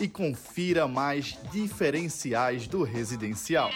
e confira mais diferenciais do residencial.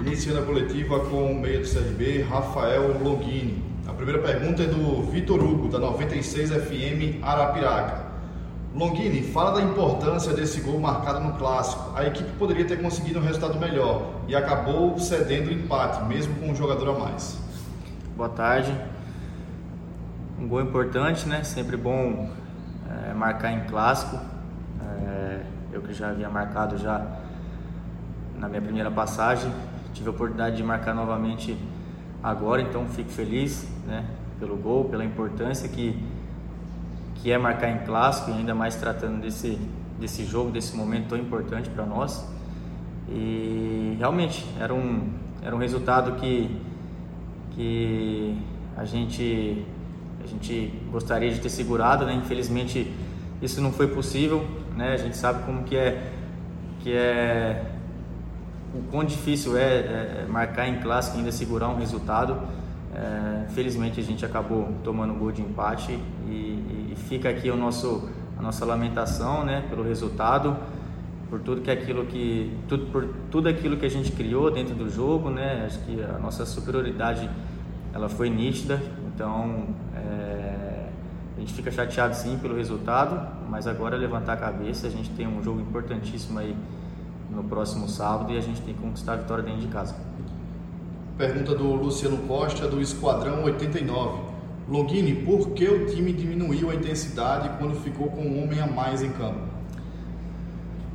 Iniciando a coletiva com o meia do CRB, Rafael Longini. A primeira pergunta é do Vitor Hugo, da 96 FM Arapiraca. Longini, fala da importância desse gol marcado no clássico. A equipe poderia ter conseguido um resultado melhor e acabou cedendo o empate, mesmo com um jogador a mais. Boa tarde. Um gol importante, né? Sempre bom é, marcar em clássico. É, eu que já havia marcado já na minha primeira passagem, tive a oportunidade de marcar novamente agora, então fico feliz, né? Pelo gol, pela importância que que é marcar em clássico, e ainda mais tratando desse, desse jogo, desse momento tão importante para nós. E realmente era um, era um resultado que, que a, gente, a gente gostaria de ter segurado, né? infelizmente isso não foi possível, né? a gente sabe como que é, que é o quão difícil é, é marcar em clássico e ainda segurar um resultado. É, felizmente a gente acabou tomando gol de empate e, e, fica aqui o nosso, a nossa lamentação né, pelo resultado, por tudo que aquilo que tudo, por tudo aquilo que a gente criou dentro do jogo, né? Acho que a nossa superioridade ela foi nítida, então é, a gente fica chateado sim pelo resultado, mas agora é levantar a cabeça, a gente tem um jogo importantíssimo aí no próximo sábado e a gente tem que conquistar a vitória dentro de casa. Pergunta do Luciano Costa, do Esquadrão 89. Longini, por que o time diminuiu a intensidade quando ficou com um homem a mais em campo?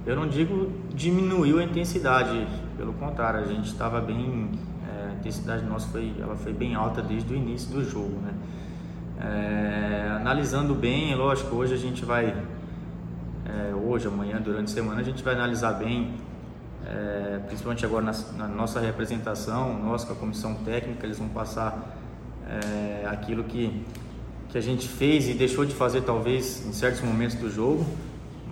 Eu não digo diminuiu a intensidade, pelo contrário, a gente estava bem, é, a intensidade nossa foi, ela foi bem alta desde o início do jogo, né? É, analisando bem, lógico, hoje a gente vai, é, hoje, amanhã, durante a semana, a gente vai analisar bem é, principalmente agora na, na, nossa representação, nós com a comissão técnica, eles vão passar é, aquilo que, que a gente fez e deixou de fazer talvez em certos momentos do jogo,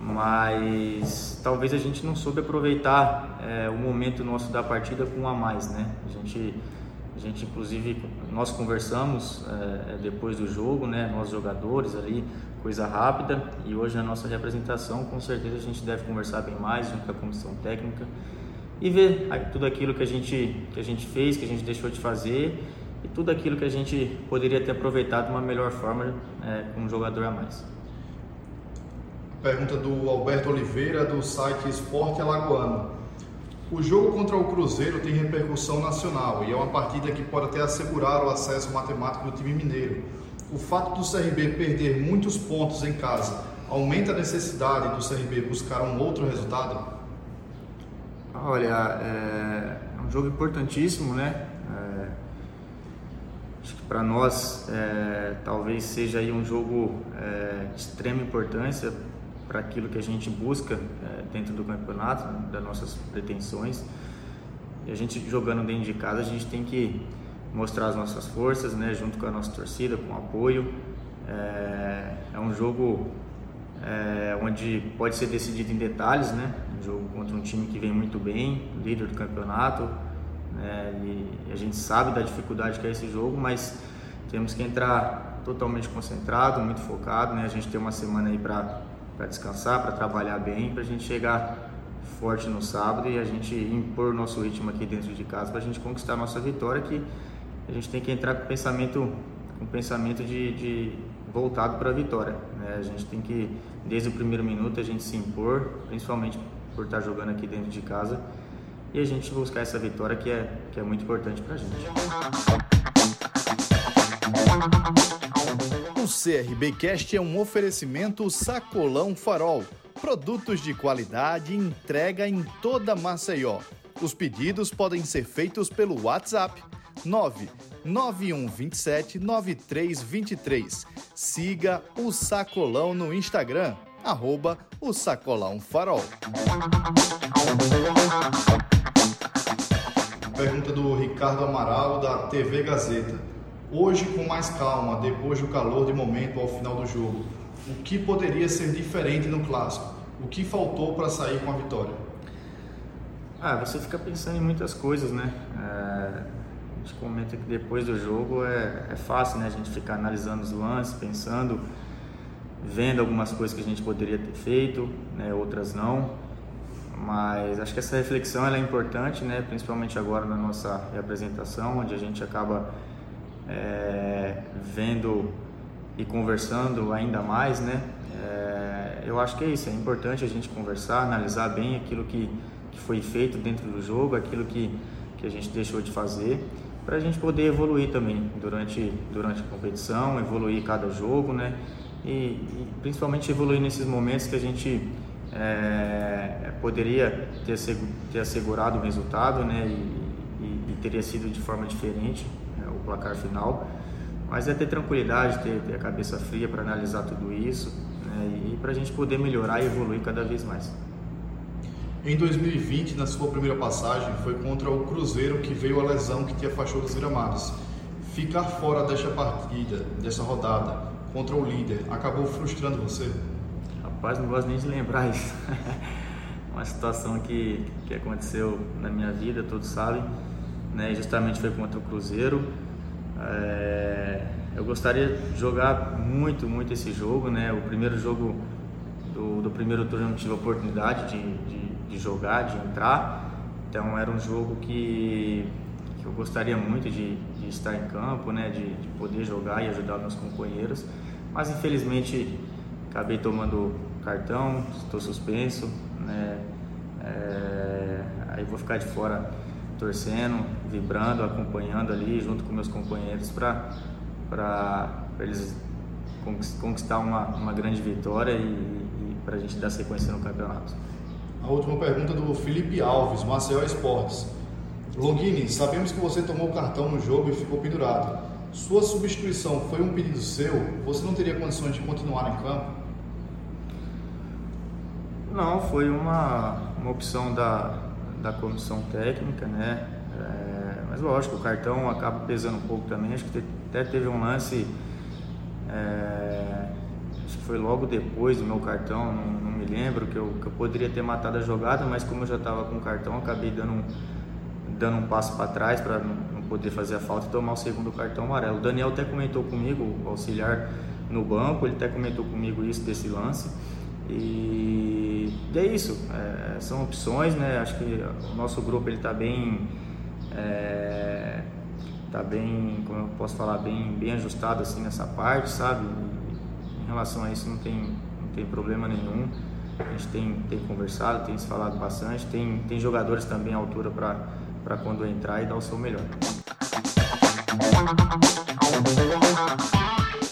mas talvez a gente não soube aproveitar é, o momento nosso da partida com um a mais, né? A gente, a gente inclusive, nós conversamos é, depois do jogo, né? Nós jogadores ali, coisa rápida, e hoje na nossa representação, com certeza a gente deve conversar bem mais junto com a comissão técnica e ver tudo aquilo que a gente, que a gente fez, que a gente deixou de fazer e tudo aquilo que a gente poderia ter aproveitado de uma melhor forma é, com um jogador a mais. Pergunta do Alberto Oliveira, do site Esporte Alagoano. O jogo contra o Cruzeiro tem repercussão nacional e é uma partida que pode até assegurar o acesso matemático do time mineiro. O fato do CRB perder muitos pontos em casa aumenta a necessidade do CRB buscar um outro resultado? Olha, é, é um jogo importantíssimo, né? Acho que para nós é, talvez seja aí um jogo é, de extrema importância para aquilo que a gente busca é, dentro do campeonato, né, das nossas pretensões. E a gente jogando dentro de casa, a gente tem que mostrar as nossas forças, né, junto com a nossa torcida, com apoio. É, é um jogo é, onde pode ser decidido em detalhes, né? Um jogo contra um time que vem muito bem, líder do campeonato, né? E a gente sabe da dificuldade que é esse jogo, mas temos que entrar totalmente concentrado, muito focado, né? A gente tem uma semana aí para descansar, para trabalhar bem, para a gente chegar forte no sábado e a gente impor nosso ritmo aqui dentro de casa para a gente conquistar a nossa vitória, que a gente tem que entrar com pensamento, com pensamento de, de voltado para a vitória. Né? A gente tem que, desde o primeiro minuto, a gente se impor, principalmente por estar jogando aqui dentro de casa e a gente buscar essa vitória que é, que é muito importante para a gente. O CRBcast é um oferecimento Sacolão Farol. Produtos de qualidade entrega em toda Maceió. Os pedidos podem ser feitos pelo WhatsApp 9 9127 9323. Siga o Sacolão no Instagram, arroba o Sacolão Farol. Pergunta do Ricardo Amaral, da TV Gazeta. Hoje, com mais calma, depois do calor de momento ao final do jogo, o que poderia ser diferente no clássico? O que faltou para sair com a vitória? Ah, você fica pensando em muitas coisas, né? É, gente comenta que depois do jogo é, é fácil, né? A gente ficar analisando os lances, pensando, vendo algumas coisas que a gente poderia ter feito, né? outras não. Mas acho que essa reflexão é importante, né? Principalmente agora na nossa representação, onde a gente acaba é, vendo e conversando ainda mais, né? É, eu acho que é isso, é importante a gente conversar, analisar bem aquilo que que foi feito dentro do jogo, aquilo que, que a gente deixou de fazer, para a gente poder evoluir também durante, durante a competição, evoluir cada jogo, né? E, e principalmente evoluir nesses momentos que a gente é, poderia ter, ter assegurado o resultado, né? E, e, e teria sido de forma diferente placar final. Mas é ter tranquilidade, ter, ter a cabeça fria para analisar tudo isso né? e para a gente poder melhorar e evoluir cada vez mais. Em 2020, na sua primeira passagem, foi contra o Cruzeiro que veio a lesão que te afastou dos gramados. Ficar fora desta partida, dessa rodada, contra o líder, acabou frustrando você? Rapaz, não gosto nem de lembrar isso. Uma situação que, que aconteceu na minha vida, todos sabem, né? justamente foi contra o Cruzeiro. É... Eu gostaria de jogar muito, muito esse jogo, né? O primeiro jogo do, do primeiro turno eu não tive a oportunidade de, de de jogar, de entrar. Então era um jogo que, que eu gostaria muito de, de estar em campo, né, de, de, poder jogar e ajudar meus companheiros. Mas infelizmente acabei tomando cartão, estou suspenso, né, é, aí vou ficar de fora torcendo, vibrando, acompanhando ali junto com meus companheiros para eles conquistar uma, uma grande vitória e, e para a gente dar sequência no campeonato. A última pergunta do Felipe Alves, Maceió Esportes. Longini, sabemos que você tomou cartão no jogo e ficou pendurado. Sua substituição foi um pedido seu? Você não teria condições de continuar em campo? Não, foi uma, uma opção da, da comissão técnica, né? É, mas lógico, o cartão acaba pesando um pouco também. Acho que até teve um lance. É, acho que foi logo depois do meu cartão, não, não me lembro, que eu, que eu poderia ter matado a jogada, mas como eu já estava com o cartão, acabei dando um, dando um passo para trás para não, não, poder fazer a falta e tomar o segundo cartão amarelo. O Daniel até comentou comigo, o auxiliar no banco, ele até comentou comigo isso desse lance. E, e é isso, é, são opções, né? Acho que o nosso grupo ele está bem. É, tá bem, como eu posso falar, bem, bem ajustado assim nessa parte, sabe? em relação a isso não tem, não tem problema nenhum. A gente tem, tem conversado, tem se falado bastante, tem, tem jogadores também à altura para quando entrar e dar o seu melhor.